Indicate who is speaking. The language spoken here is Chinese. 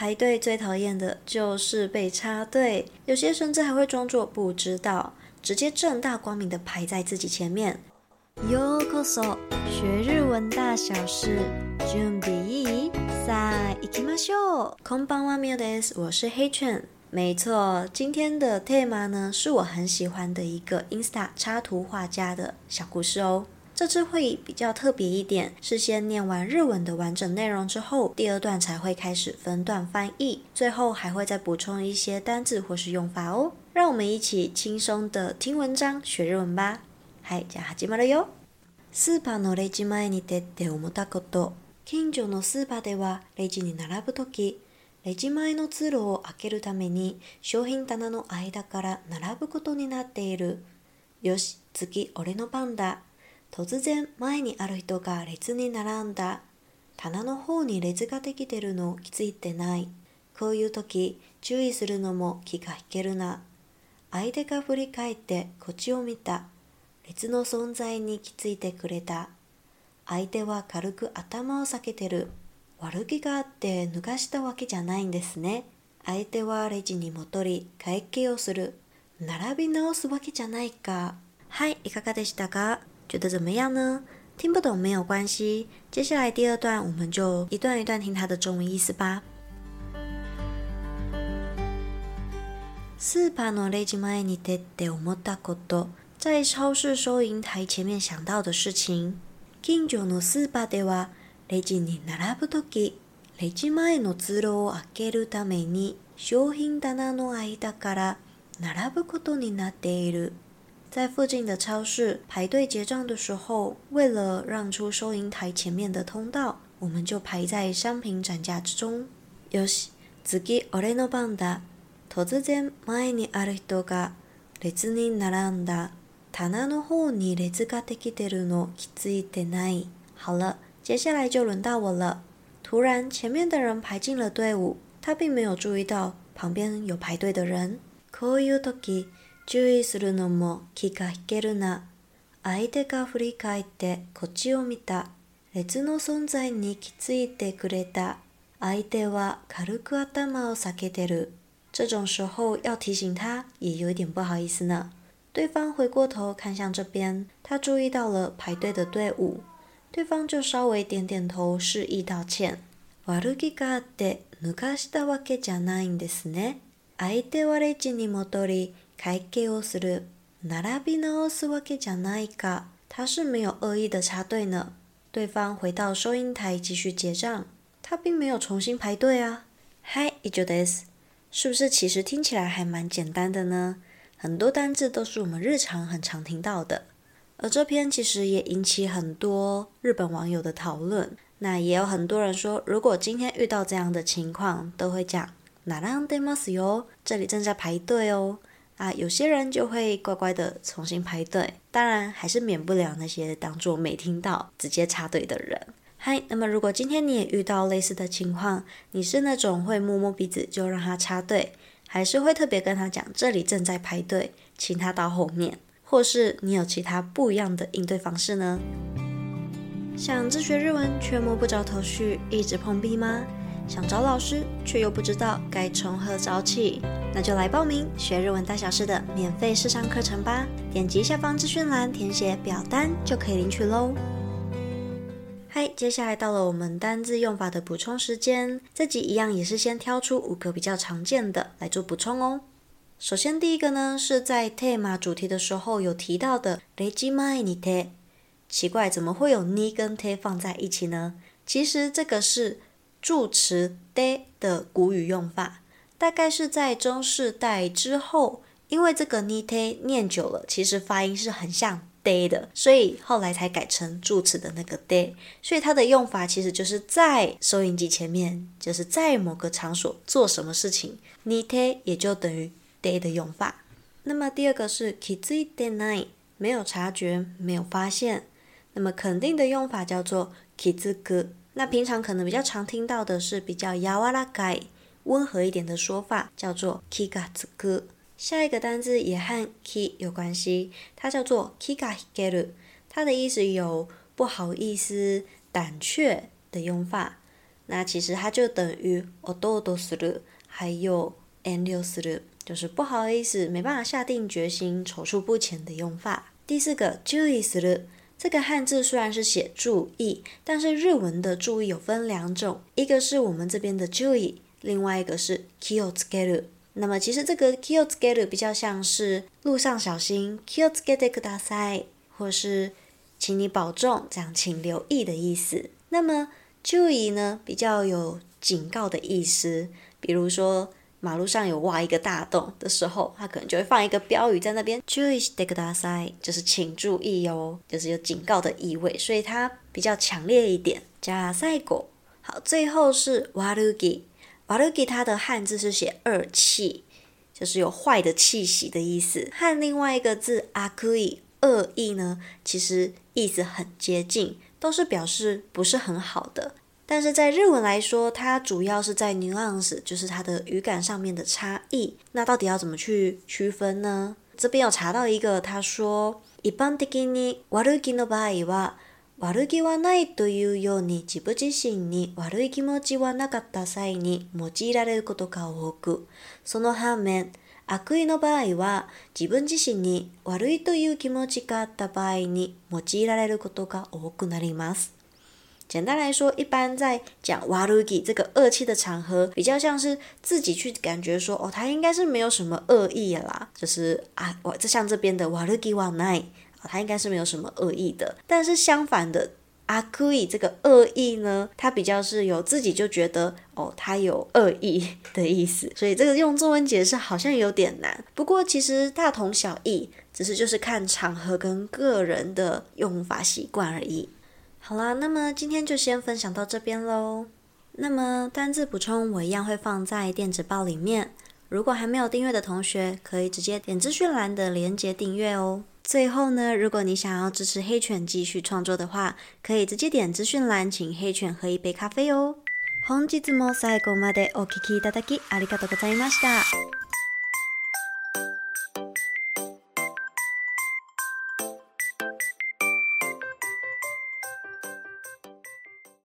Speaker 1: 排队最讨厌的就是被插队，有些甚至还会装作不知道，直接正大光明的排在自己前面。Yo koso，学日文大小事。j u i さあ行きましょう。こんばんは、みなです。我是黑犬。没错，今天的テーマ呢，是我很喜欢的一个 Insta 插图画家的小故事哦。这次会议比较特别一点，是先念完日文的完整内容之后，第二段才会开始分段翻译，最后还会再补充一些单字或是用法哦。让我们一起轻松的听文章学日文吧。嗨，加哈吉马了哟。スーパーのレジ前に立て思ったこと。近所のスーパーでは、レジに並ぶとき、レジ前の通路を開けるために商品棚の間から並ぶことになっている。よし、次俺の番だ。突然前にある人が列に並んだ。棚の方に列ができてるの気づいてない。こういう時、注意するのも気が引けるな。相手が振り返ってこっちを見た。列の存在に気づいてくれた。相手は軽く頭を下げてる。悪気があって脱がしたわけじゃないんですね。相手はレジに戻り会計をする。並び直すわけじゃないか。はい、いかがでしたか觉得怎么样呢？听不懂没有关系。接下来第二段，我们就一段一段听它的中文意思吧。在超市收银台前面想到的事情。近所のスーパーでは、レジに並ぶとき、レジ前の通路を開けるために商品棚の間から並ぶことになっている。在附近的超市排队结账的时候，为了让出收银台前面的通道，我们就排在商品展架之中。よし、次俺の番だ。突然，前面的人排进了队伍，他并没有注意到旁边有排队的人。好了，接下来就轮到我了。突然，前面的人排进了队伍，他并没有注意到旁边有排队的人。コウユトキ。注意するのも気が引けるな。相手が振り返ってこっちを見た。列の存在に気づいてくれた。相手は軽く頭を下げてる。这种时候要提醒他，也有点不好意思呢。对方回过头看向这边，他注意到了排队的队伍，对方就稍微点点头示意道歉。悪気があって抜かしたわけじゃないんですね。相手はレジに戻り、会い、をする。並び直すわけじゃないか。」他是没有恶意的插队呢。对方回到收银台继续结账，他并没有重新排队啊。Hi, i t u d u s 是不是其实听起来还蛮简单的呢？很多单字都是我们日常很常听到的。而这篇其实也引起很多日本网友的讨论。那也有很多人说，如果今天遇到这样的情况，都会讲「並びなおすよ」，这里正在排队哦。啊，有些人就会乖乖的重新排队，当然还是免不了那些当做没听到直接插队的人。嗨，那么如果今天你也遇到类似的情况，你是那种会摸摸鼻子就让他插队，还是会特别跟他讲这里正在排队，请他到后面，或是你有其他不一样的应对方式呢？想自学日文却摸不着头绪，一直碰壁吗？想找老师却又不知道该从何找起，那就来报名学日文大小事的免费试上课程吧！点击下方资讯栏填写表单就可以领取喽。嗨，接下来到了我们单字用法的补充时间，这集一样也是先挑出五个比较常见的来做补充哦。首先第一个呢，是在テーマ主题的时候有提到的「m i n イ t テ」，奇怪，怎么会有「ニ」跟「テ」放在一起呢？其实这个是。助词 d y 的古语用法，大概是在中世代之后，因为这个 ni t e 念久了，其实发音是很像 de 的，所以后来才改成助词的那个 de。所以它的用法其实就是在收音机前面，就是在某个场所做什么事情，ni t e 也就等于 de 的用法。那么第二个是 kizui denai，没有察觉，没有发现。那么肯定的用法叫做 kizugi。那平常可能比较常听到的是比较ヤワラかい，温和一点的说法叫做キガつく。下一个单字也和キ有关系，它叫做キガひける。它的意思有不好意思、胆怯的用法。那其实它就等于おどおする，还有悩する，就是不好意思，没办法下定决心、踌躇不前的用法。第四个注意する。这个汉字虽然是写注意但是日文的注意有分两种一个是我们这边的注意”，另外一个是 kill together 那么其实这个 kill together 比较像是路上小心 kill together k i d o w n i 或是请你保重这样请留意的意思那么注意”呢比较有警告的意思比如说马路上有挖一个大洞的时候，他可能就会放一个标语在那边，注意这个大塞，就是请注意哦，就是有警告的意味，所以它比较强烈一点。加塞狗，好，最后是瓦鲁吉，瓦鲁吉它的汉字是写恶气，就是有坏的气息的意思，和另外一个字阿伊恶意呢，其实意思很接近，都是表示不是很好的。但是在日文来说，它主要是在 nuance，就是它的语感上面的差异。那到底要怎么去区分呢？这边有查到一个，他说，一般的に悪気の場合は悪気はないというように自分自身に悪い気持ちはなかった際に用いられることが多く、その反面、悪意の場合は自分自身に悪いという気持ちがあった場合に用いられることが多くなります。简单来说，一般在讲 walugi 这个恶气的场合，比较像是自己去感觉说，哦，他应该是没有什么恶意啦，就是啊，我就像这边的 walugi walai，啊，他应该是没有什么恶意的。但是相反的阿 g u 这个恶意呢，他比较是有自己就觉得，哦，他有恶意的意思。所以这个用中文解释好像有点难，不过其实大同小异，只是就是看场合跟个人的用法习惯而已。好啦，那么今天就先分享到这边喽。那么单字补充我一样会放在电子报里面。如果还没有订阅的同学，可以直接点资讯栏的连接订阅哦。最后呢，如果你想要支持黑犬继续创作的话，可以直接点资讯栏请黑犬喝一杯咖啡哦。